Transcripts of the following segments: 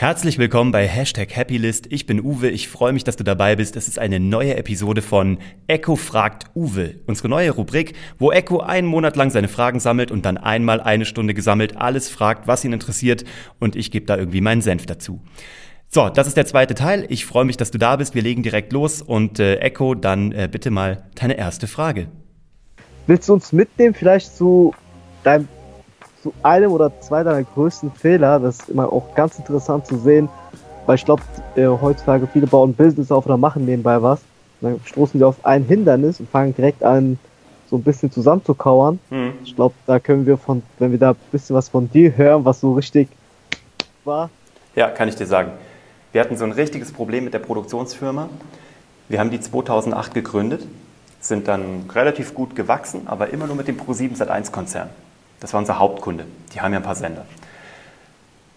Herzlich willkommen bei Hashtag Happylist. Ich bin Uwe. Ich freue mich, dass du dabei bist. Es ist eine neue Episode von Echo fragt Uwe. Unsere neue Rubrik, wo Echo einen Monat lang seine Fragen sammelt und dann einmal eine Stunde gesammelt alles fragt, was ihn interessiert und ich gebe da irgendwie meinen Senf dazu. So, das ist der zweite Teil. Ich freue mich, dass du da bist. Wir legen direkt los und äh, Echo, dann äh, bitte mal deine erste Frage. Willst du uns mitnehmen vielleicht zu deinem zu einem oder zwei deiner größten Fehler. Das ist immer auch ganz interessant zu sehen, weil ich glaube, äh, heutzutage viele bauen Business auf oder machen nebenbei was. Und dann stoßen sie auf ein Hindernis und fangen direkt an, so ein bisschen zusammenzukauern. Mhm. Ich glaube, da können wir von, wenn wir da ein bisschen was von dir hören, was so richtig war. Ja, kann ich dir sagen. Wir hatten so ein richtiges Problem mit der Produktionsfirma. Wir haben die 2008 gegründet, sind dann relativ gut gewachsen, aber immer nur mit dem Pro7 Sat1 Konzern. Das war unser Hauptkunde. Die haben ja ein paar Sender.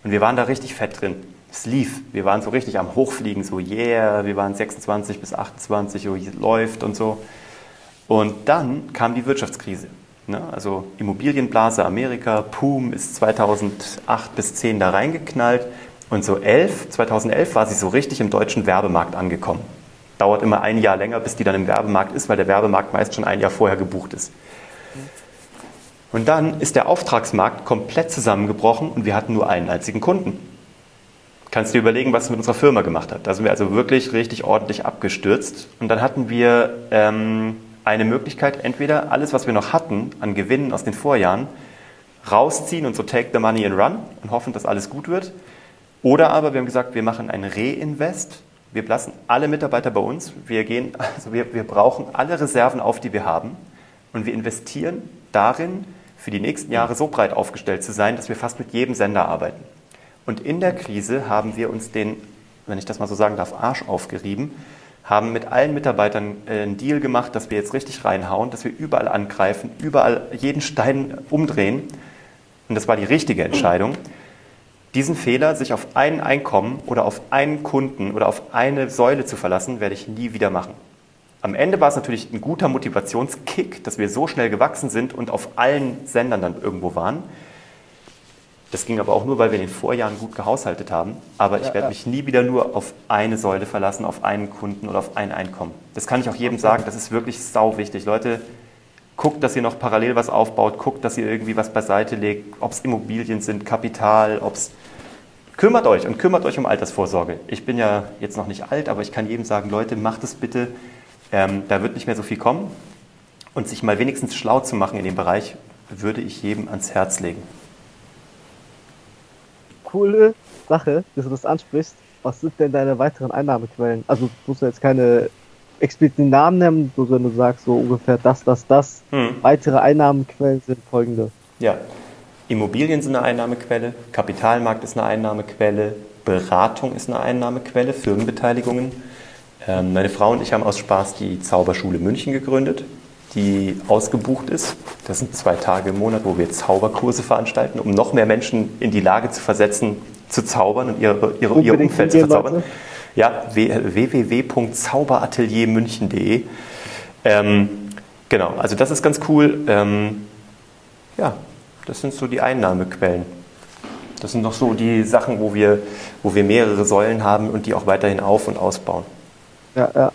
Und wir waren da richtig fett drin. Es lief. Wir waren so richtig am Hochfliegen, so yeah, wir waren 26 bis 28, oh, läuft und so. Und dann kam die Wirtschaftskrise. Ne? Also Immobilienblase Amerika, Poom ist 2008 bis 10 da reingeknallt. Und so 11, 2011 war sie so richtig im deutschen Werbemarkt angekommen. Dauert immer ein Jahr länger, bis die dann im Werbemarkt ist, weil der Werbemarkt meist schon ein Jahr vorher gebucht ist. Und dann ist der Auftragsmarkt komplett zusammengebrochen und wir hatten nur einen einzigen Kunden. Kannst du dir überlegen, was es mit unserer Firma gemacht hat. Da sind wir also wirklich richtig ordentlich abgestürzt. Und dann hatten wir ähm, eine Möglichkeit, entweder alles, was wir noch hatten an Gewinnen aus den Vorjahren, rausziehen und so take the money and run und hoffen, dass alles gut wird. Oder aber wir haben gesagt, wir machen ein Reinvest. Wir lassen alle Mitarbeiter bei uns. Wir, gehen, also wir, wir brauchen alle Reserven auf, die wir haben. Und wir investieren darin, für die nächsten Jahre so breit aufgestellt zu sein, dass wir fast mit jedem Sender arbeiten. Und in der Krise haben wir uns den, wenn ich das mal so sagen darf, Arsch aufgerieben, haben mit allen Mitarbeitern äh, einen Deal gemacht, dass wir jetzt richtig reinhauen, dass wir überall angreifen, überall jeden Stein umdrehen. Und das war die richtige Entscheidung. Diesen Fehler, sich auf ein Einkommen oder auf einen Kunden oder auf eine Säule zu verlassen, werde ich nie wieder machen. Am Ende war es natürlich ein guter Motivationskick, dass wir so schnell gewachsen sind und auf allen Sendern dann irgendwo waren. Das ging aber auch nur, weil wir in den Vorjahren gut gehaushaltet haben. Aber ich ja, werde ja. mich nie wieder nur auf eine Säule verlassen, auf einen Kunden oder auf ein Einkommen. Das kann ich auch jedem sagen. Das ist wirklich sau wichtig. Leute, guckt, dass ihr noch parallel was aufbaut. Guckt, dass ihr irgendwie was beiseite legt. Ob es Immobilien sind, Kapital, ob es... Kümmert euch und kümmert euch um Altersvorsorge. Ich bin ja jetzt noch nicht alt, aber ich kann jedem sagen, Leute, macht es bitte ähm, da wird nicht mehr so viel kommen. Und sich mal wenigstens schlau zu machen in dem Bereich, würde ich jedem ans Herz legen. Coole Sache, dass du das ansprichst. Was sind denn deine weiteren Einnahmequellen? Also du musst jetzt keine expliziten Namen nennen, nur wenn du sagst so ungefähr das, das, das. Hm. Weitere Einnahmequellen sind folgende. Ja, Immobilien sind eine Einnahmequelle, Kapitalmarkt ist eine Einnahmequelle, Beratung ist eine Einnahmequelle, Firmenbeteiligungen meine Frau und ich haben aus Spaß die Zauberschule München gegründet, die ausgebucht ist. Das sind zwei Tage im Monat, wo wir Zauberkurse veranstalten, um noch mehr Menschen in die Lage zu versetzen, zu zaubern und ihre, ihre, ihr Umfeld zu verzaubern. Leute. Ja, www.zauberateliermünchen.de. Ähm, genau, also das ist ganz cool. Ähm, ja, das sind so die Einnahmequellen. Das sind noch so die Sachen, wo wir, wo wir mehrere Säulen haben und die auch weiterhin auf- und ausbauen. Ja, ja.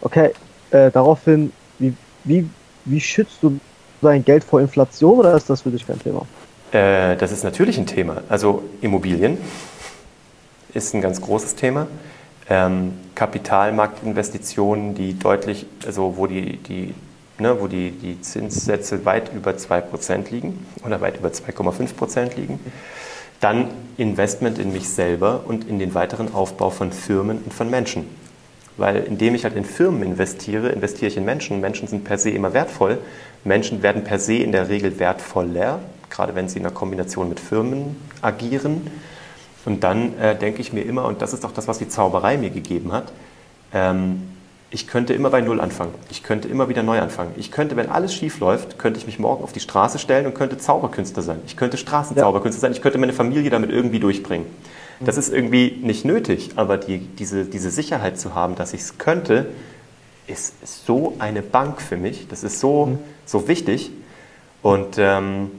Okay, äh, daraufhin, wie, wie, wie schützt du dein Geld vor Inflation oder ist das für dich kein Thema? Äh, das ist natürlich ein Thema. Also Immobilien ist ein ganz großes Thema. Ähm, Kapitalmarktinvestitionen, die deutlich, also wo die, die, ne, wo die, die Zinssätze weit über 2% liegen oder weit über 2,5% liegen. Dann Investment in mich selber und in den weiteren Aufbau von Firmen und von Menschen. Weil indem ich halt in Firmen investiere, investiere ich in Menschen. Menschen sind per se immer wertvoll. Menschen werden per se in der Regel wertvoller, gerade wenn sie in der Kombination mit Firmen agieren. Und dann äh, denke ich mir immer, und das ist auch das, was die Zauberei mir gegeben hat, ähm, ich könnte immer bei Null anfangen. Ich könnte immer wieder neu anfangen. Ich könnte, wenn alles schief läuft, könnte ich mich morgen auf die Straße stellen und könnte Zauberkünstler sein. Ich könnte Straßenzauberkünstler sein. Ich könnte meine Familie damit irgendwie durchbringen. Das ist irgendwie nicht nötig, aber die, diese, diese Sicherheit zu haben, dass ich es könnte, ist, so eine Bank für mich. Das ist so, mhm. so wichtig. Und ähm,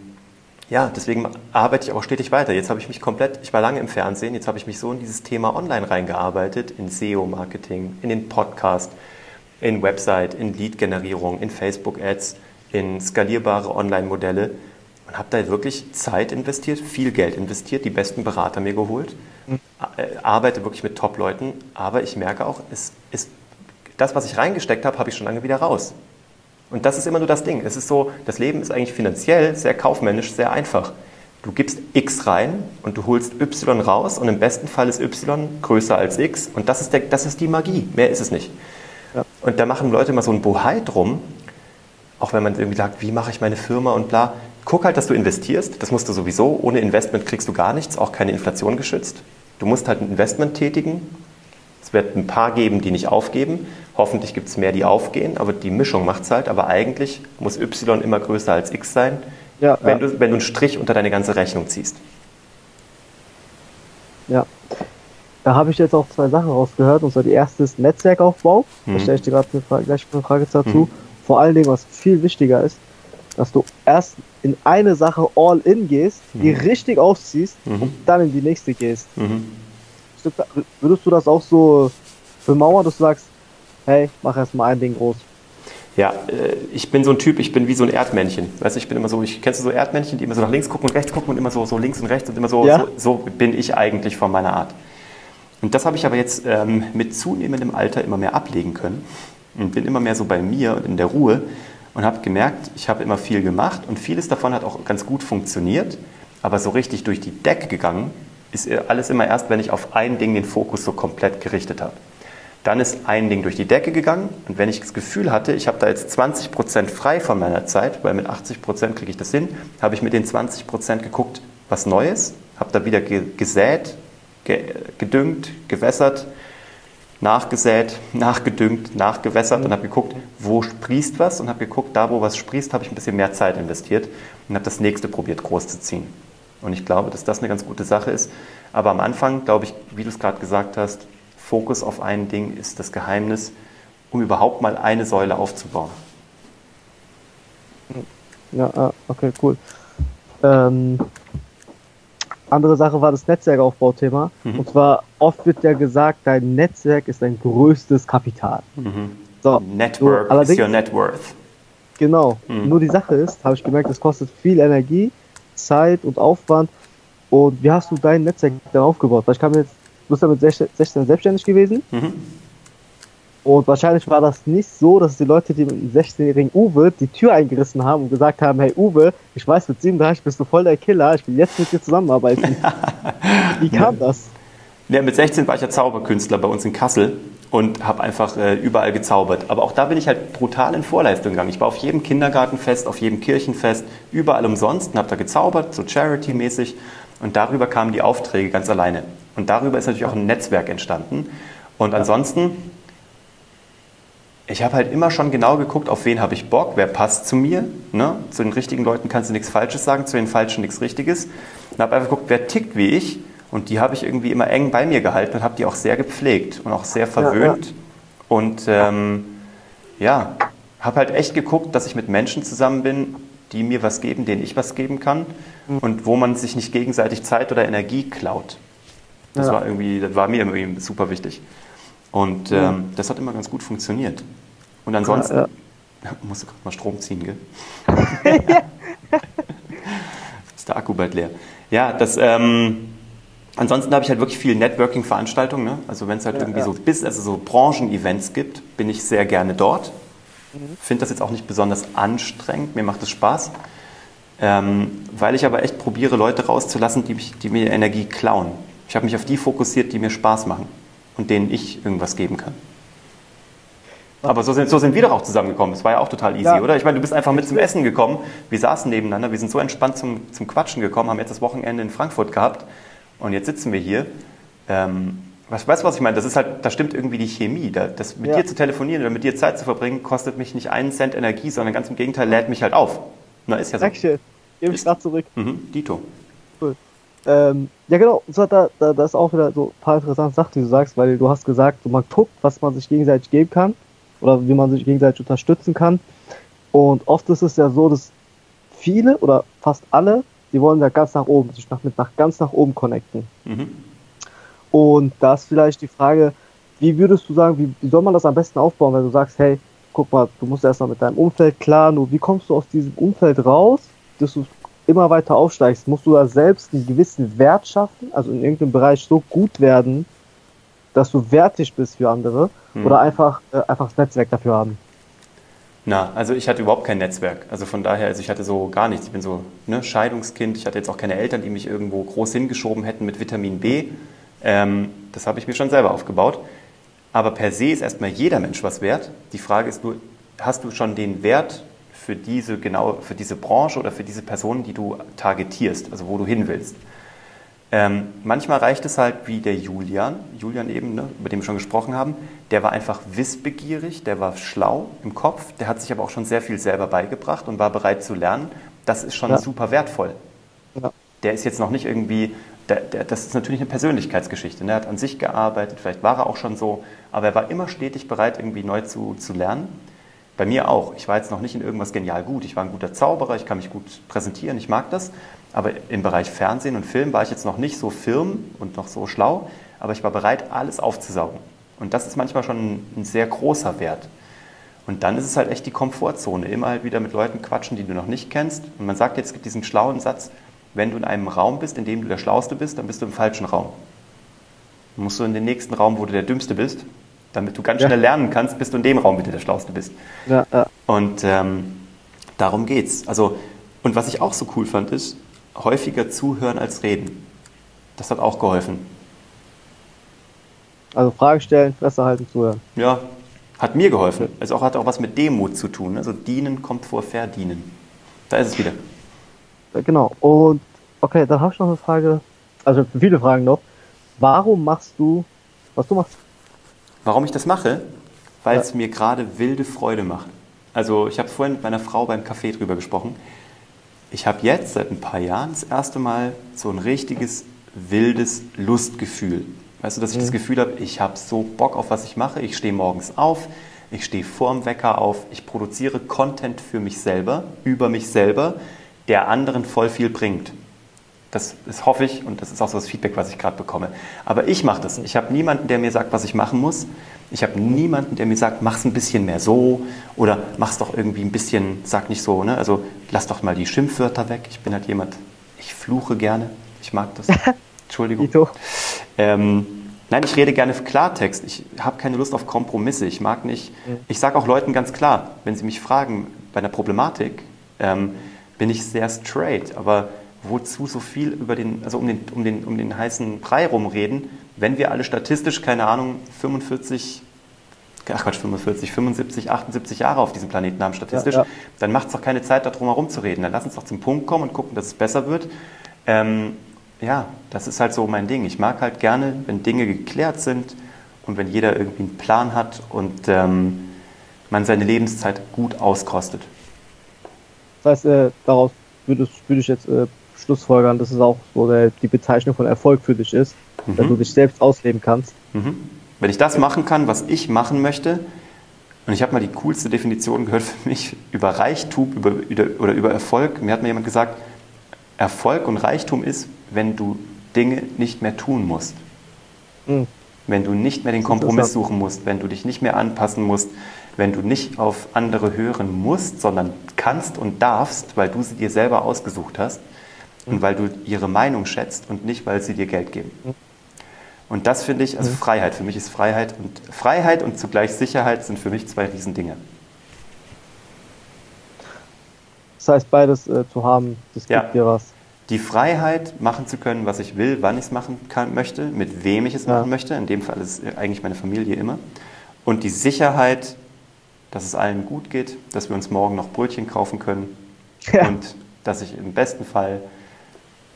ja, deswegen arbeite ich auch stetig weiter. Jetzt habe ich mich komplett, ich war lange im Fernsehen, jetzt habe ich mich so in dieses Thema online reingearbeitet, in SEO-Marketing, in den Podcast, in Website, in Lead-Generierung, in Facebook-Ads, in skalierbare Online-Modelle und habe da wirklich Zeit investiert, viel Geld investiert, die besten Berater mir geholt, mhm. arbeite wirklich mit Top-Leuten, aber ich merke auch, es ist das, was ich reingesteckt habe, habe ich schon lange wieder raus. Und das ist immer nur das Ding. Es ist so, das Leben ist eigentlich finanziell sehr kaufmännisch, sehr einfach. Du gibst X rein und du holst Y raus und im besten Fall ist Y größer als X und das ist, der, das ist die Magie. Mehr ist es nicht. Ja. Und da machen Leute immer so ein Bohai drum, auch wenn man irgendwie sagt, wie mache ich meine Firma und bla. Guck halt, dass du investierst. Das musst du sowieso. Ohne Investment kriegst du gar nichts, auch keine Inflation geschützt. Du musst halt ein Investment tätigen. Es wird ein paar geben, die nicht aufgeben. Hoffentlich gibt es mehr, die aufgehen, aber die Mischung macht es halt. Aber eigentlich muss Y immer größer als X sein, ja, wenn, ja. Du, wenn du einen Strich unter deine ganze Rechnung ziehst. Ja. Da habe ich jetzt auch zwei Sachen rausgehört. Und zwar die erste ist Netzwerkaufbau. Mhm. Da stelle ich dir gerade gleich eine Frage dazu. Mhm. Vor allen Dingen, was viel wichtiger ist, dass du erst in eine Sache all in gehst, mhm. die richtig ausziehst mhm. und dann in die nächste gehst. Mhm. Würdest du das auch so bemauern, dass du sagst, hey, mach erstmal ein Ding groß. Ja, äh, ich bin so ein Typ, ich bin wie so ein Erdmännchen. Weißt du, ich bin immer so, ich kennst du so Erdmännchen, die immer so nach links gucken und rechts gucken und immer so, so links und rechts und immer so, ja. so, so, bin ich eigentlich von meiner Art. Und das habe ich aber jetzt ähm, mit zunehmendem Alter immer mehr ablegen können und bin immer mehr so bei mir und in der Ruhe und habe gemerkt, ich habe immer viel gemacht und vieles davon hat auch ganz gut funktioniert, aber so richtig durch die Decke gegangen ist alles immer erst, wenn ich auf ein Ding den Fokus so komplett gerichtet habe. Dann ist ein Ding durch die Decke gegangen und wenn ich das Gefühl hatte, ich habe da jetzt 20 Prozent frei von meiner Zeit, weil mit 80 Prozent kriege ich das hin, habe ich mit den 20 Prozent geguckt, was Neues, habe da wieder gesät, gedüngt, gewässert, nachgesät, nachgedüngt, nachgewässert und habe geguckt, wo sprießt was und habe geguckt, da wo was sprießt, habe ich ein bisschen mehr Zeit investiert und habe das nächste probiert groß zu ziehen. Und ich glaube, dass das eine ganz gute Sache ist. Aber am Anfang, glaube ich, wie du es gerade gesagt hast, Fokus auf ein Ding ist das Geheimnis, um überhaupt mal eine Säule aufzubauen. Ja, ah, okay, cool. Ähm, andere Sache war das Netzwerkaufbauthema. Mhm. Und zwar oft wird ja gesagt, dein Netzwerk ist dein größtes Kapital. Mhm. So, Network so, is your net worth. Genau. Mhm. Nur die Sache ist, habe ich gemerkt, es kostet viel Energie, Zeit und Aufwand. Und wie hast du dein Netzwerk dann aufgebaut? Weil ich mir jetzt Du bist ja mit 16 selbstständig gewesen. Mhm. Und wahrscheinlich war das nicht so, dass die Leute, die mit dem 16-jährigen Uwe die Tür eingerissen haben und gesagt haben, hey Uwe, ich weiß, mit 37 bist du voll der Killer, ich will jetzt mit dir zusammenarbeiten. Wie kam das? Ja, mit 16 war ich ja Zauberkünstler bei uns in Kassel und habe einfach äh, überall gezaubert. Aber auch da bin ich halt brutal in Vorleistung gegangen. Ich war auf jedem Kindergartenfest, auf jedem Kirchenfest, überall umsonst und habe da gezaubert, so Charity-mäßig. Und darüber kamen die Aufträge ganz alleine. Und darüber ist natürlich auch ein Netzwerk entstanden. Und ansonsten, ich habe halt immer schon genau geguckt, auf wen habe ich Bock, wer passt zu mir. Ne? Zu den richtigen Leuten kannst du nichts Falsches sagen, zu den Falschen nichts Richtiges. Und habe einfach geguckt, wer tickt wie ich. Und die habe ich irgendwie immer eng bei mir gehalten und habe die auch sehr gepflegt und auch sehr verwöhnt. Ja, ja. Und ähm, ja, habe halt echt geguckt, dass ich mit Menschen zusammen bin, die mir was geben, denen ich was geben kann mhm. und wo man sich nicht gegenseitig Zeit oder Energie klaut. Das ja. war irgendwie, das war mir irgendwie super wichtig. Und ähm, das hat immer ganz gut funktioniert. Und ansonsten ja, ja. musst du gerade mal Strom ziehen, gell? ist der Akku bald leer. Ja, das. Ähm, ansonsten habe ich halt wirklich viel Networking-Veranstaltungen. Ne? Also wenn es halt ja, irgendwie so bis, also so Branchen-Events gibt, bin ich sehr gerne dort. Mhm. Finde das jetzt auch nicht besonders anstrengend. Mir macht es Spaß. Ähm, weil ich aber echt probiere, Leute rauszulassen, die, mich, die mir Energie klauen. Ich habe mich auf die fokussiert, die mir Spaß machen und denen ich irgendwas geben kann. Aber so sind, so sind wir doch auch zusammengekommen. Das war ja auch total easy, ja. oder? Ich meine, du bist einfach mit zum Essen gekommen. Wir saßen nebeneinander, wir sind so entspannt zum, zum Quatschen gekommen, haben jetzt das Wochenende in Frankfurt gehabt und jetzt sitzen wir hier. Ähm, was, weißt du, was ich meine? Das ist halt, da stimmt irgendwie die Chemie. Da, das mit ja. dir zu telefonieren oder mit dir Zeit zu verbringen, kostet mich nicht einen Cent Energie, sondern ganz im Gegenteil, lädt mich halt auf. Na, ist ja so. Dankeschön. Gebe ich gerade zurück. Mhm, Dito. Cool. Ähm, ja, genau. So, da, da, da ist auch wieder so ein paar interessante Sachen, die du sagst, weil du hast gesagt, so, man guckt, was man sich gegenseitig geben kann oder wie man sich gegenseitig unterstützen kann. Und oft ist es ja so, dass viele oder fast alle die wollen da ganz nach oben, sich nach, mit nach ganz nach oben connecten. Mhm. Und da ist vielleicht die Frage, wie würdest du sagen, wie, wie soll man das am besten aufbauen, wenn du sagst, hey, guck mal, du musst erstmal mit deinem Umfeld klar, nur wie kommst du aus diesem Umfeld raus, dass du immer weiter aufsteigst? Musst du da selbst einen gewissen Wert schaffen, also in irgendeinem Bereich so gut werden, dass du wertig bist für andere hm. oder einfach, äh, einfach das Netzwerk dafür haben? Na, also ich hatte überhaupt kein Netzwerk. Also von daher, also ich hatte so gar nichts. Ich bin so ne, Scheidungskind. Ich hatte jetzt auch keine Eltern, die mich irgendwo groß hingeschoben hätten mit Vitamin B. Ähm, das habe ich mir schon selber aufgebaut. Aber per se ist erstmal jeder Mensch was wert. Die Frage ist nur, hast du schon den Wert für diese, genau, für diese Branche oder für diese Person, die du targetierst, also wo du hin willst? Ähm, manchmal reicht es halt wie der Julian, Julian eben, ne, über den wir schon gesprochen haben, der war einfach wissbegierig, der war schlau im Kopf, der hat sich aber auch schon sehr viel selber beigebracht und war bereit zu lernen. Das ist schon ja. super wertvoll. Ja. Der ist jetzt noch nicht irgendwie, der, der, das ist natürlich eine Persönlichkeitsgeschichte. Ne? Er hat an sich gearbeitet, vielleicht war er auch schon so, aber er war immer stetig bereit, irgendwie neu zu, zu lernen. Bei mir auch. Ich war jetzt noch nicht in irgendwas genial gut. Ich war ein guter Zauberer, ich kann mich gut präsentieren, ich mag das. Aber im Bereich Fernsehen und Film war ich jetzt noch nicht so firm und noch so schlau, aber ich war bereit, alles aufzusaugen. Und das ist manchmal schon ein sehr großer Wert. Und dann ist es halt echt die Komfortzone. Immer halt wieder mit Leuten quatschen, die du noch nicht kennst. Und man sagt jetzt, es gibt diesen schlauen Satz, wenn du in einem Raum bist, in dem du der Schlauste bist, dann bist du im falschen Raum. Dann musst du in den nächsten Raum, wo du der Dümmste bist, damit du ganz schnell ja. lernen kannst, bis du in dem Raum wieder der Schlauste bist. Ja, ja. Und ähm, darum geht's. Also, und was ich auch so cool fand, ist, häufiger zuhören als reden. Das hat auch geholfen. Also Frage stellen, Fresse halten, zuhören. Ja, hat mir geholfen. Also auch hat auch was mit Demut zu tun. Also dienen kommt vor verdienen. Da ist es wieder. Genau. Und okay, dann habe ich noch eine Frage. Also viele Fragen noch. Warum machst du, was du machst? Warum ich das mache? Weil ja. es mir gerade wilde Freude macht. Also ich habe vorhin mit meiner Frau beim Café drüber gesprochen ich habe jetzt seit ein paar Jahren das erste Mal so ein richtiges wildes Lustgefühl. Weißt du, dass ich mhm. das Gefühl habe, ich habe so Bock auf was ich mache. Ich stehe morgens auf, ich stehe vorm Wecker auf, ich produziere Content für mich selber, über mich selber, der anderen voll viel bringt. Das, das hoffe ich und das ist auch so das Feedback, was ich gerade bekomme. Aber ich mache das. Ich habe niemanden, der mir sagt, was ich machen muss. Ich habe niemanden, der mir sagt, mach's ein bisschen mehr so oder mach's doch irgendwie ein bisschen, sag nicht so, ne? Also lass doch mal die Schimpfwörter weg. Ich bin halt jemand, ich fluche gerne. Ich mag das. Entschuldigung. Ähm, nein, ich rede gerne Klartext. Ich habe keine Lust auf Kompromisse. Ich mag nicht. Ich sage auch Leuten ganz klar, wenn sie mich fragen bei einer Problematik, ähm, bin ich sehr straight. Aber wozu so viel über den, also um den, um den, um den heißen Brei rumreden, wenn wir alle statistisch, keine Ahnung, 45, ach Quatsch, 45, 75, 78 Jahre auf diesem Planeten haben statistisch, ja, ja. dann macht es doch keine Zeit, darum herum zu reden. Dann lass uns doch zum Punkt kommen und gucken, dass es besser wird. Ähm, ja, das ist halt so mein Ding. Ich mag halt gerne, wenn Dinge geklärt sind und wenn jeder irgendwie einen Plan hat und ähm, man seine Lebenszeit gut auskostet. Das heißt, äh, daraus würde, würde ich jetzt äh, schlussfolgern, dass es auch so der, die Bezeichnung von Erfolg für dich ist, mhm. wenn du dich selbst ausleben kannst. Mhm. Wenn ich das machen kann, was ich machen möchte, und ich habe mal die coolste Definition gehört für mich über Reichtum über, oder über Erfolg. Mir hat mal jemand gesagt, Erfolg und Reichtum ist, wenn du Dinge nicht mehr tun musst. Mhm. Wenn du nicht mehr den Kompromiss suchen musst, wenn du dich nicht mehr anpassen musst, wenn du nicht auf andere hören musst, sondern kannst und darfst, weil du sie dir selber ausgesucht hast und weil du ihre Meinung schätzt und nicht, weil sie dir Geld geben. Und das finde ich, also Freiheit, für mich ist Freiheit und Freiheit und zugleich Sicherheit sind für mich zwei Riesendinge. Das heißt, beides äh, zu haben, das gibt ja. dir was. Die Freiheit, machen zu können, was ich will, wann ich es machen kann, möchte, mit wem ich es ja. machen möchte. In dem Fall ist es eigentlich meine Familie immer. Und die Sicherheit, dass es allen gut geht, dass wir uns morgen noch Brötchen kaufen können ja. und dass ich im besten Fall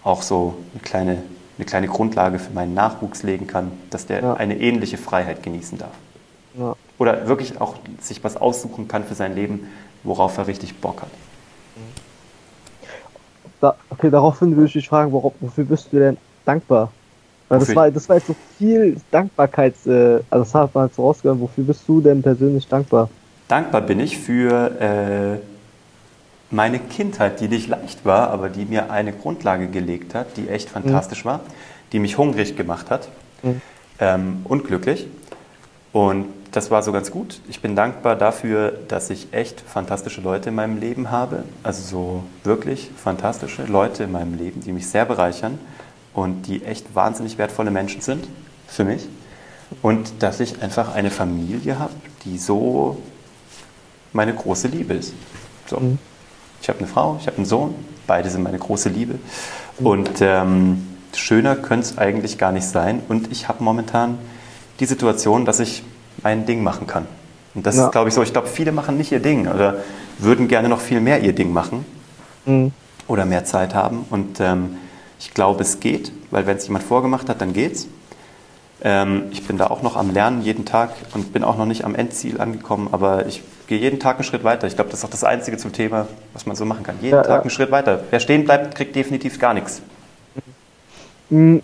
auch so eine kleine, eine kleine Grundlage für meinen Nachwuchs legen kann, dass der ja. eine ähnliche Freiheit genießen darf. Ja. Oder wirklich auch sich was aussuchen kann für sein Leben, worauf er richtig Bock hat. Da, okay, daraufhin würde ich dich fragen, worauf, wofür bist du denn dankbar? Weil das war, das war jetzt so viel Dankbarkeits, äh, also das hat man jetzt so rausgehört, wofür bist du denn persönlich dankbar? Dankbar bin ich für äh, meine Kindheit, die nicht leicht war, aber die mir eine Grundlage gelegt hat, die echt fantastisch mhm. war, die mich hungrig gemacht hat, mhm. ähm, unglücklich. Und das war so ganz gut. Ich bin dankbar dafür, dass ich echt fantastische Leute in meinem Leben habe. Also so wirklich fantastische Leute in meinem Leben, die mich sehr bereichern und die echt wahnsinnig wertvolle Menschen sind für mich. Und dass ich einfach eine Familie habe, die so meine große Liebe ist. So. Mhm. Ich habe eine Frau, ich habe einen Sohn, beide sind meine große Liebe. Und ähm, schöner könnte es eigentlich gar nicht sein. Und ich habe momentan die Situation, dass ich mein Ding machen kann. Und das ja. ist, glaube ich, so. Ich glaube, viele machen nicht ihr Ding oder würden gerne noch viel mehr ihr Ding machen mhm. oder mehr Zeit haben. Und ähm, ich glaube, es geht, weil wenn es jemand vorgemacht hat, dann geht's. Ähm, ich bin da auch noch am Lernen jeden Tag und bin auch noch nicht am Endziel angekommen, aber ich gehe jeden Tag einen Schritt weiter. Ich glaube, das ist auch das Einzige zum Thema, was man so machen kann. Jeden ja, Tag ja. einen Schritt weiter. Wer stehen bleibt, kriegt definitiv gar nichts. Mhm.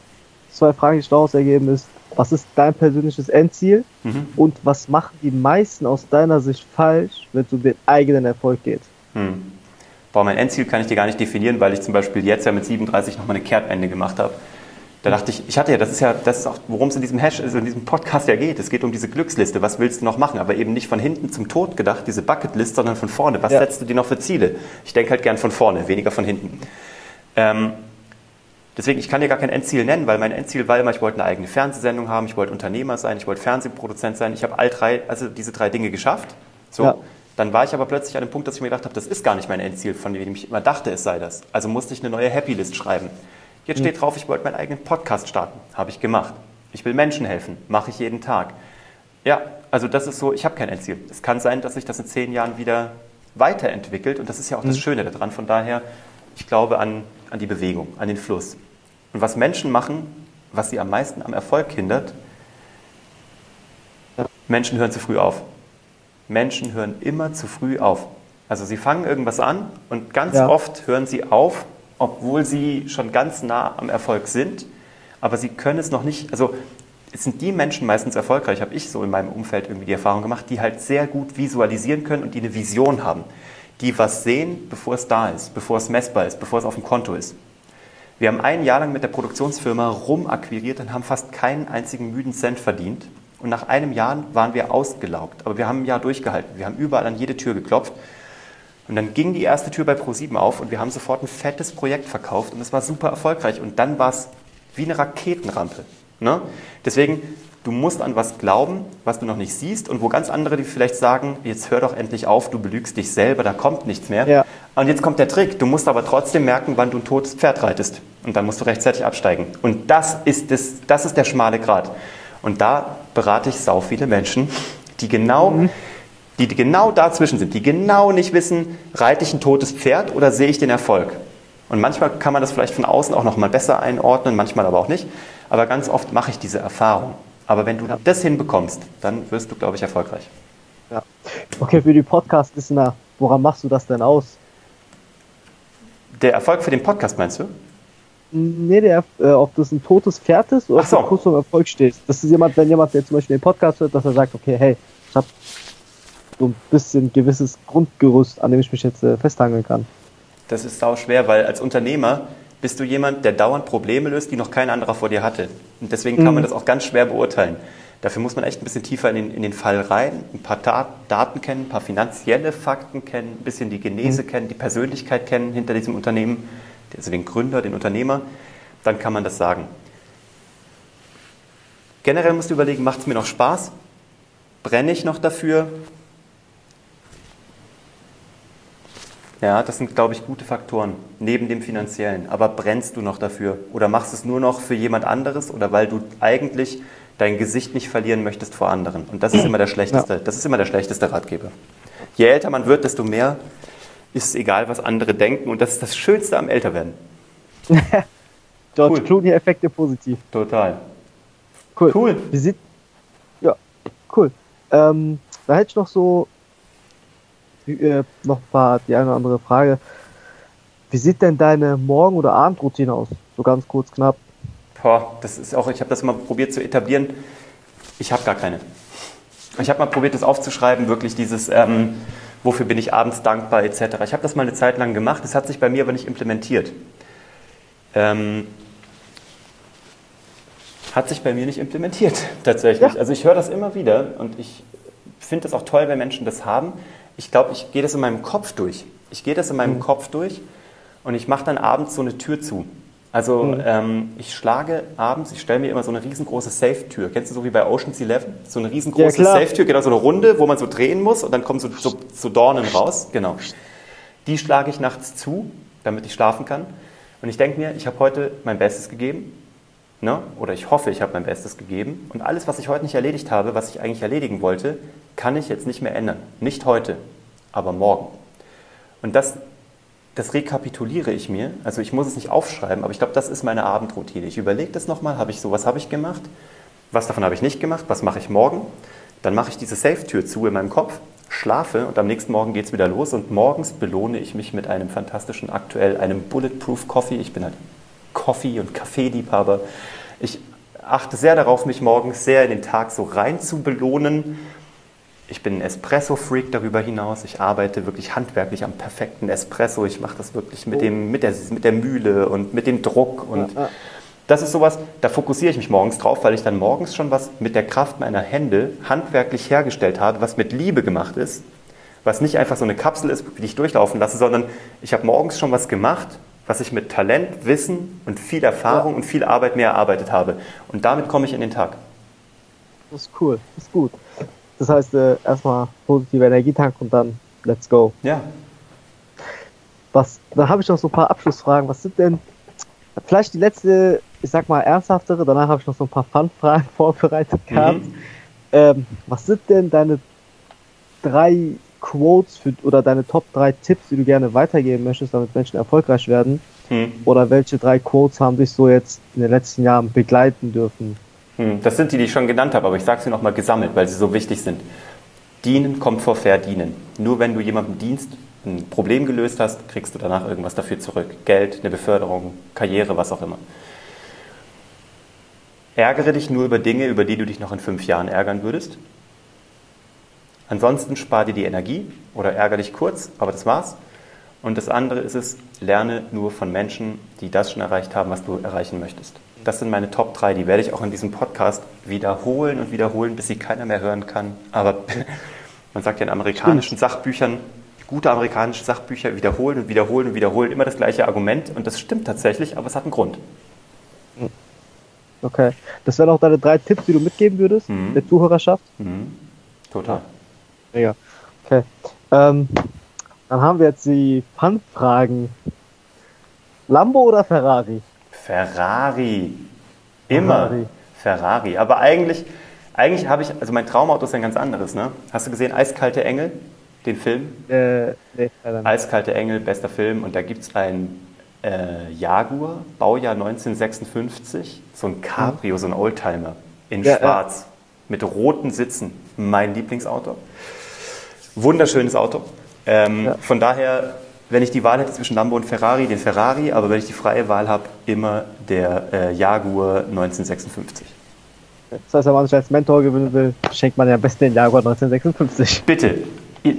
Zwei Fragen, die daraus ergeben ist, was ist dein persönliches Endziel mhm. und was machen die meisten aus deiner Sicht falsch, wenn es um den eigenen Erfolg geht? Mhm. Boah, mein Endziel kann ich dir gar nicht definieren, weil ich zum Beispiel jetzt ja mit 37 nochmal eine Kehrtwende gemacht habe. Da dachte ich, ich hatte ja, das ist ja, das ist auch, worum es in diesem Hash, also in diesem Podcast ja geht. Es geht um diese Glücksliste. Was willst du noch machen? Aber eben nicht von hinten zum Tod gedacht, diese Bucketlist, sondern von vorne. Was ja. setzt du dir noch für Ziele? Ich denke halt gern von vorne, weniger von hinten. Ähm, Deswegen, ich kann dir gar kein Endziel nennen, weil mein Endziel war immer, ich wollte eine eigene Fernsehsendung haben, ich wollte Unternehmer sein, ich wollte Fernsehproduzent sein. Ich habe all drei, also diese drei Dinge geschafft. So. Ja. Dann war ich aber plötzlich an dem Punkt, dass ich mir gedacht habe, das ist gar nicht mein Endziel, von dem ich immer dachte, es sei das. Also musste ich eine neue Happy List schreiben. Jetzt steht drauf, ich wollte meinen eigenen Podcast starten. Habe ich gemacht. Ich will Menschen helfen. Mache ich jeden Tag. Ja, also das ist so, ich habe kein Endziel. Es kann sein, dass sich das in zehn Jahren wieder weiterentwickelt und das ist ja auch das mhm. Schöne daran. Von daher, ich glaube an an die Bewegung, an den Fluss. Und was Menschen machen, was sie am meisten am Erfolg hindert, Menschen hören zu früh auf. Menschen hören immer zu früh auf. Also sie fangen irgendwas an und ganz ja. oft hören sie auf, obwohl sie schon ganz nah am Erfolg sind, aber sie können es noch nicht, also es sind die Menschen meistens erfolgreich, habe ich so in meinem Umfeld irgendwie die Erfahrung gemacht, die halt sehr gut visualisieren können und die eine Vision haben die was sehen, bevor es da ist, bevor es messbar ist, bevor es auf dem Konto ist. Wir haben ein Jahr lang mit der Produktionsfirma rumakquiriert und haben fast keinen einzigen müden Cent verdient. Und nach einem Jahr waren wir ausgelaugt. Aber wir haben ein Jahr durchgehalten. Wir haben überall an jede Tür geklopft. Und dann ging die erste Tür bei Pro7 auf und wir haben sofort ein fettes Projekt verkauft und es war super erfolgreich. Und dann war es wie eine Raketenrampe. Ne? Deswegen Du musst an was glauben, was du noch nicht siehst und wo ganz andere die vielleicht sagen, jetzt hör doch endlich auf, du belügst dich selber, da kommt nichts mehr. Ja. Und jetzt kommt der Trick, du musst aber trotzdem merken, wann du ein totes Pferd reitest. Und dann musst du rechtzeitig absteigen. Und das ist, das, das ist der schmale Grat. Und da berate ich sau viele Menschen, die genau, mhm. Die, genau dazwischen sind, die genau nicht wissen, reite ich ein totes Pferd oder sehe ich den Erfolg. Und manchmal kann man das vielleicht von außen auch noch mal besser einordnen, manchmal aber auch nicht. Aber ganz oft mache ich diese Erfahrung. Aber wenn du ja. das hinbekommst, dann wirst du, glaube ich, erfolgreich. Ja. Okay, für die Podcast-Listener, woran machst du das denn aus? Der Erfolg für den Podcast, meinst du? Nee, der, äh, ob das ein totes Pferd ist oder so. ob du kurz vor Erfolg stehst. Das ist jemand, wenn jemand, der zum Beispiel den Podcast hört, dass er sagt, okay, hey, ich habe so ein bisschen gewisses Grundgerüst, an dem ich mich jetzt äh, festhangeln kann. Das ist sau schwer, weil als Unternehmer bist du jemand, der dauernd Probleme löst, die noch kein anderer vor dir hatte. Und deswegen kann mhm. man das auch ganz schwer beurteilen. Dafür muss man echt ein bisschen tiefer in den, in den Fall rein, ein paar Daten kennen, ein paar finanzielle Fakten kennen, ein bisschen die Genese mhm. kennen, die Persönlichkeit kennen hinter diesem Unternehmen, also den Gründer, den Unternehmer. Dann kann man das sagen. Generell musst du überlegen, macht es mir noch Spaß? Brenne ich noch dafür? Ja, das sind, glaube ich, gute Faktoren neben dem finanziellen. Aber brennst du noch dafür? Oder machst es nur noch für jemand anderes? Oder weil du eigentlich dein Gesicht nicht verlieren möchtest vor anderen? Und das ist immer der schlechteste, ja. das ist immer der schlechteste Ratgeber. Je älter man wird, desto mehr ist es egal, was andere denken. Und das ist das Schönste am Älterwerden. George cool. Clooney-Effekte positiv. Total. Cool. Cool. Wie sieht, ja, cool. Ähm, da hätte ich noch so äh, noch paar, die eine oder andere Frage. Wie sieht denn deine Morgen- oder Abendroutine aus? So ganz kurz, knapp. Boah, das ist auch, ich habe das mal probiert zu etablieren. Ich habe gar keine. Ich habe mal probiert, das aufzuschreiben, wirklich dieses, ähm, wofür bin ich abends dankbar etc. Ich habe das mal eine Zeit lang gemacht, das hat sich bei mir aber nicht implementiert. Ähm, hat sich bei mir nicht implementiert, tatsächlich. Ja. Also ich höre das immer wieder und ich finde es auch toll, wenn Menschen das haben. Ich glaube, ich gehe das in meinem Kopf durch. Ich gehe das in meinem mhm. Kopf durch und ich mache dann abends so eine Tür zu. Also mhm. ähm, ich schlage abends, ich stelle mir immer so eine riesengroße Safe-Tür. Kennst du so wie bei Ocean's Eleven? So eine riesengroße ja, Safe-Tür, genau so eine Runde, wo man so drehen muss und dann kommen so, so, so Dornen raus. Genau. Die schlage ich nachts zu, damit ich schlafen kann. Und ich denke mir, ich habe heute mein Bestes gegeben. Ne? Oder ich hoffe, ich habe mein Bestes gegeben. Und alles, was ich heute nicht erledigt habe, was ich eigentlich erledigen wollte, kann ich jetzt nicht mehr ändern. Nicht heute, aber morgen. Und das das rekapituliere ich mir. Also ich muss es nicht aufschreiben, aber ich glaube, das ist meine Abendroutine. Ich überlege das nochmal, habe ich so, was habe ich gemacht? Was davon habe ich nicht gemacht? Was mache ich morgen? Dann mache ich diese Safe-Tür zu in meinem Kopf, schlafe und am nächsten Morgen geht es wieder los und morgens belohne ich mich mit einem fantastischen, aktuell einem Bulletproof Coffee. Ich bin halt Coffee- und Kaffeeliebhaber. Ich achte sehr darauf, mich morgens sehr in den Tag so rein zu belohnen ich bin ein Espresso-Freak darüber hinaus. Ich arbeite wirklich handwerklich am perfekten Espresso. Ich mache das wirklich mit, dem, mit, der, mit der Mühle und mit dem Druck. Und ja, ja. das ist sowas, da fokussiere ich mich morgens drauf, weil ich dann morgens schon was mit der Kraft meiner Hände handwerklich hergestellt habe, was mit Liebe gemacht ist. Was nicht einfach so eine Kapsel ist, die ich durchlaufen lasse, sondern ich habe morgens schon was gemacht, was ich mit Talent, Wissen und viel Erfahrung ja. und viel Arbeit mehr erarbeitet habe. Und damit komme ich in den Tag. Das ist cool, das ist gut. Das heißt, äh, erstmal positive Energietank und dann let's go. Ja. Was, dann habe ich noch so ein paar Abschlussfragen. Was sind denn, vielleicht die letzte, ich sag mal, ernsthaftere, danach habe ich noch so ein paar Fun-Fragen vorbereitet gehabt. Mhm. Ähm, was sind denn deine drei Quotes für, oder deine Top 3 Tipps, die du gerne weitergeben möchtest, damit Menschen erfolgreich werden? Mhm. Oder welche drei Quotes haben dich so jetzt in den letzten Jahren begleiten dürfen? Hm, das sind die, die ich schon genannt habe, aber ich sage sie nochmal gesammelt, weil sie so wichtig sind. Dienen kommt vor Verdienen. Nur wenn du jemandem dienst, ein Problem gelöst hast, kriegst du danach irgendwas dafür zurück. Geld, eine Beförderung, Karriere, was auch immer. Ärgere dich nur über Dinge, über die du dich noch in fünf Jahren ärgern würdest. Ansonsten spar dir die Energie oder ärgere dich kurz, aber das war's. Und das andere ist es, lerne nur von Menschen, die das schon erreicht haben, was du erreichen möchtest. Das sind meine Top 3, die werde ich auch in diesem Podcast wiederholen und wiederholen, bis sie keiner mehr hören kann. Aber man sagt ja in amerikanischen. Sachbüchern, gute amerikanische Sachbücher wiederholen und wiederholen und wiederholen immer das gleiche Argument. Und das stimmt tatsächlich, aber es hat einen Grund. Okay. Das wären auch deine drei Tipps, die du mitgeben würdest mhm. der Zuhörerschaft? Mhm. Total. Ja. Okay. Ähm, dann haben wir jetzt die Fun-Fragen. Lambo oder Ferrari? Ferrari. Immer Ferrari. Ferrari. Aber eigentlich, eigentlich habe ich, also mein Traumauto ist ein ganz anderes. Ne? Hast du gesehen Eiskalte Engel, den Film? Äh, nee, Eiskalte Engel, bester Film. Und da gibt es ein äh, Jaguar, Baujahr 1956, so ein Cabrio, so ein Oldtimer in ja, Schwarz ja. mit roten Sitzen. Mein Lieblingsauto. Wunderschönes Auto. Ähm, ja. Von daher wenn ich die Wahl hätte zwischen Lambo und Ferrari, den Ferrari, aber wenn ich die freie Wahl habe, immer der äh, Jaguar 1956. Das heißt, wenn man sich als Mentor gewinnen will, schenkt man ja am besten den Jaguar 1956. Bitte.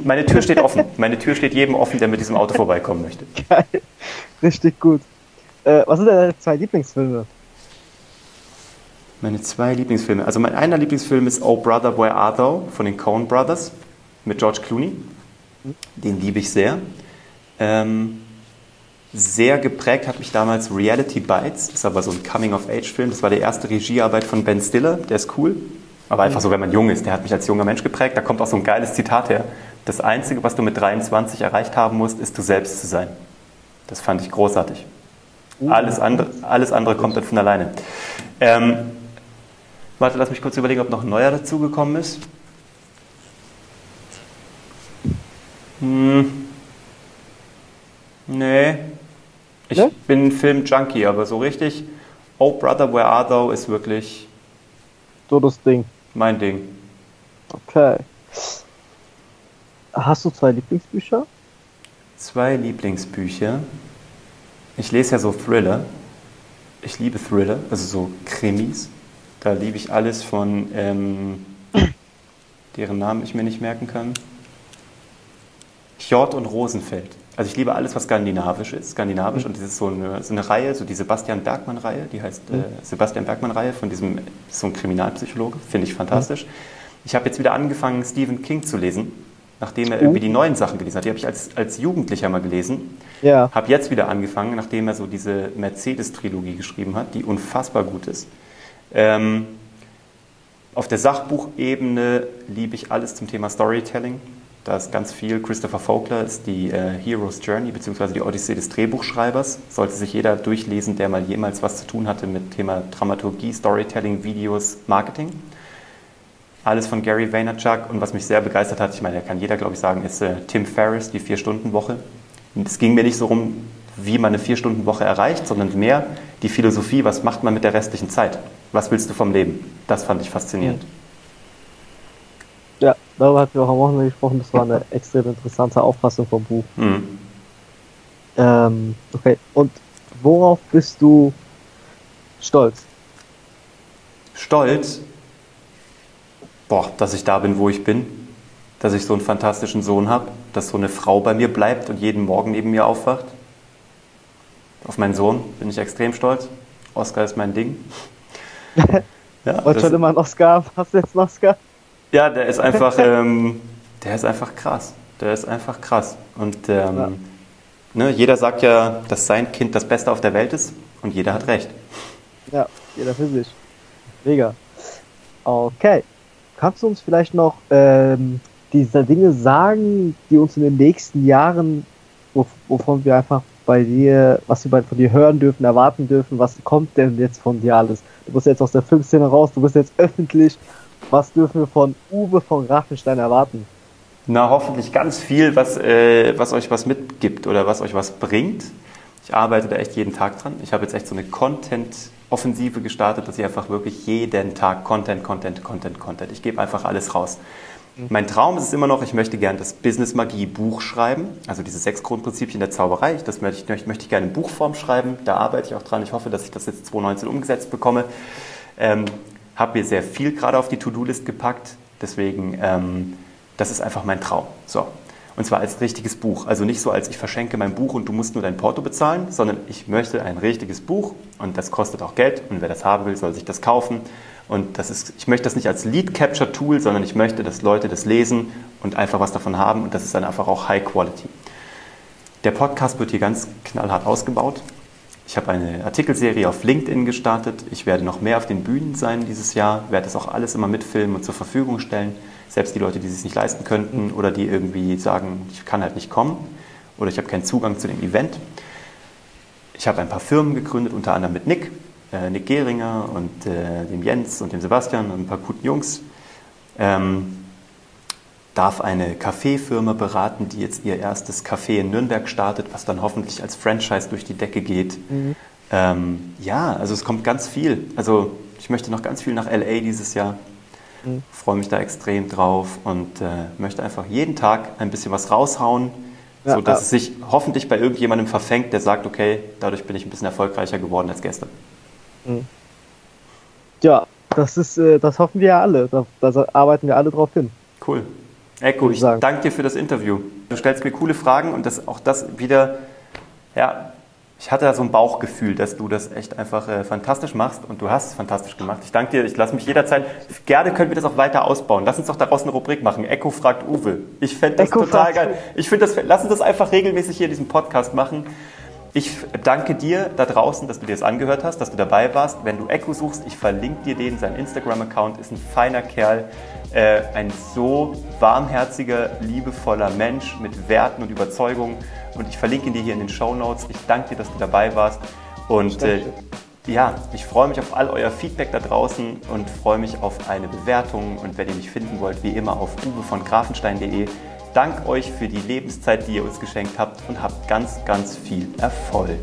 Meine Tür steht offen. Meine Tür steht jedem offen, der mit diesem Auto vorbeikommen möchte. Geil. Richtig gut. Äh, was sind deine zwei Lieblingsfilme? Meine zwei Lieblingsfilme. Also mein einer Lieblingsfilm ist Oh Brother, Where Are Thou von den Coen Brothers mit George Clooney. Den liebe ich sehr. Ähm, sehr geprägt hat mich damals Reality Bites, ist aber so ein Coming-of-Age-Film. Das war die erste Regiearbeit von Ben Stiller, der ist cool. Aber einfach so, wenn man jung ist, der hat mich als junger Mensch geprägt. Da kommt auch so ein geiles Zitat her. Das Einzige, was du mit 23 erreicht haben musst, ist du selbst zu sein. Das fand ich großartig. Alles andere, alles andere kommt dann von alleine. Ähm, warte, lass mich kurz überlegen, ob noch ein neuer dazugekommen ist. Hm. Nee. Ich ne? bin Film-Junkie, aber so richtig Oh Brother, Where Are Thou ist wirklich. So das Ding. Mein Ding. Okay. Hast du zwei Lieblingsbücher? Zwei Lieblingsbücher. Ich lese ja so Thriller. Ich liebe Thriller, also so Krimis. Da liebe ich alles von, ähm, deren Namen ich mir nicht merken kann. Hjort und Rosenfeld. Also ich liebe alles, was skandinavisch ist. Skandinavisch mhm. und das ist so eine, so eine Reihe, so die Sebastian Bergmann-Reihe, die heißt mhm. äh, Sebastian Bergmann-Reihe von diesem, so ein Kriminalpsychologe, finde ich fantastisch. Mhm. Ich habe jetzt wieder angefangen, Stephen King zu lesen, nachdem er irgendwie die neuen Sachen gelesen hat. Die habe ich als, als Jugendlicher mal gelesen. Ja. Habe jetzt wieder angefangen, nachdem er so diese Mercedes-Trilogie geschrieben hat, die unfassbar gut ist. Ähm, auf der Sachbuchebene liebe ich alles zum Thema Storytelling. Da ist ganz viel. Christopher Vogler ist die äh, Hero's Journey bzw. die Odyssee des Drehbuchschreibers. Sollte sich jeder durchlesen, der mal jemals was zu tun hatte mit Thema Dramaturgie, Storytelling, Videos, Marketing. Alles von Gary Vaynerchuk und was mich sehr begeistert hat, ich meine, da kann jeder, glaube ich, sagen, ist äh, Tim Ferriss, die Vier-Stunden-Woche. Es ging mir nicht so rum, wie man eine Vier-Stunden-Woche erreicht, sondern mehr die Philosophie, was macht man mit der restlichen Zeit? Was willst du vom Leben? Das fand ich faszinierend. Mhm. Ja, darüber hatten wir auch am Wochenende gesprochen. Das war eine extrem interessante Auffassung vom Buch. Mhm. Ähm, okay, und worauf bist du stolz? Stolz? Boah, dass ich da bin, wo ich bin. Dass ich so einen fantastischen Sohn habe. Dass so eine Frau bei mir bleibt und jeden Morgen neben mir aufwacht. Auf meinen Sohn bin ich extrem stolz. Oscar ist mein Ding. ja, Wollte schon immer einen Oscar. Hast du jetzt einen Oscar? Ja, der ist einfach, ähm, der ist einfach krass. Der ist einfach krass. Und ähm, ja. ne, jeder sagt ja, dass sein Kind das Beste auf der Welt ist und jeder hat recht. Ja, jeder für sich. Mega. Okay. Kannst du uns vielleicht noch ähm, diese Dinge sagen, die uns in den nächsten Jahren, wovon wir einfach bei dir, was wir von dir hören dürfen, erwarten dürfen, was kommt denn jetzt von dir alles? Du bist jetzt aus der Filmszene raus, du bist jetzt öffentlich, was dürfen wir von Uwe von Grafenstein erwarten? Na, hoffentlich ganz viel, was, äh, was euch was mitgibt oder was euch was bringt. Ich arbeite da echt jeden Tag dran. Ich habe jetzt echt so eine Content-Offensive gestartet, dass ich einfach wirklich jeden Tag Content, Content, Content, Content. Ich gebe einfach alles raus. Mhm. Mein Traum ist es immer noch, ich möchte gerne das Business Magie Buch schreiben, also diese sechs Grundprinzipien der Zauberei. Das möchte ich, möchte ich gerne in Buchform schreiben. Da arbeite ich auch dran. Ich hoffe, dass ich das jetzt 2019 umgesetzt bekomme. Ähm, habe mir sehr viel gerade auf die To-Do-List gepackt. Deswegen, ähm, das ist einfach mein Traum. So. Und zwar als richtiges Buch. Also nicht so als ich verschenke mein Buch und du musst nur dein Porto bezahlen, sondern ich möchte ein richtiges Buch und das kostet auch Geld und wer das haben will, soll sich das kaufen. Und das ist, ich möchte das nicht als Lead Capture Tool, sondern ich möchte, dass Leute das lesen und einfach was davon haben und das ist dann einfach auch High Quality. Der Podcast wird hier ganz knallhart ausgebaut. Ich habe eine Artikelserie auf LinkedIn gestartet. Ich werde noch mehr auf den Bühnen sein dieses Jahr, werde das auch alles immer mitfilmen und zur Verfügung stellen. Selbst die Leute, die es sich nicht leisten könnten oder die irgendwie sagen, ich kann halt nicht kommen oder ich habe keinen Zugang zu dem Event. Ich habe ein paar Firmen gegründet, unter anderem mit Nick, äh, Nick Gehringer und äh, dem Jens und dem Sebastian und ein paar guten Jungs. Ähm, darf eine Kaffeefirma beraten, die jetzt ihr erstes Café in Nürnberg startet, was dann hoffentlich als Franchise durch die Decke geht. Mhm. Ähm, ja, also es kommt ganz viel. Also ich möchte noch ganz viel nach LA dieses Jahr. Mhm. Freue mich da extrem drauf und äh, möchte einfach jeden Tag ein bisschen was raushauen, ja, sodass ja. es sich hoffentlich bei irgendjemandem verfängt, der sagt, okay, dadurch bin ich ein bisschen erfolgreicher geworden als gestern. Mhm. Ja, das ist, äh, das hoffen wir ja alle. Da, da arbeiten wir alle drauf hin. Cool. Eko, ich sagen. danke dir für das Interview. Du stellst mir coole Fragen und das, auch das wieder, ja, ich hatte da so ein Bauchgefühl, dass du das echt einfach äh, fantastisch machst und du hast es fantastisch gemacht. Ich danke dir, ich lasse mich jederzeit, gerne können wir das auch weiter ausbauen. Lass uns doch daraus eine Rubrik machen. Echo fragt Uwe. Ich fände das Echo total geil. Ich finde das, lass uns das einfach regelmäßig hier in diesem Podcast machen. Ich danke dir da draußen, dass du dir das angehört hast, dass du dabei warst. Wenn du Echo suchst, ich verlinke dir den. Sein Instagram-Account ist ein feiner Kerl, äh, ein so warmherziger, liebevoller Mensch mit Werten und Überzeugungen. Und ich verlinke ihn dir hier in den Show Notes. Ich danke dir, dass du dabei warst. Und äh, ja, ich freue mich auf all euer Feedback da draußen und freue mich auf eine Bewertung. Und wenn ihr mich finden wollt, wie immer auf uwe von grafenstein.de. Dank euch für die Lebenszeit, die ihr uns geschenkt habt und habt ganz, ganz viel Erfolg.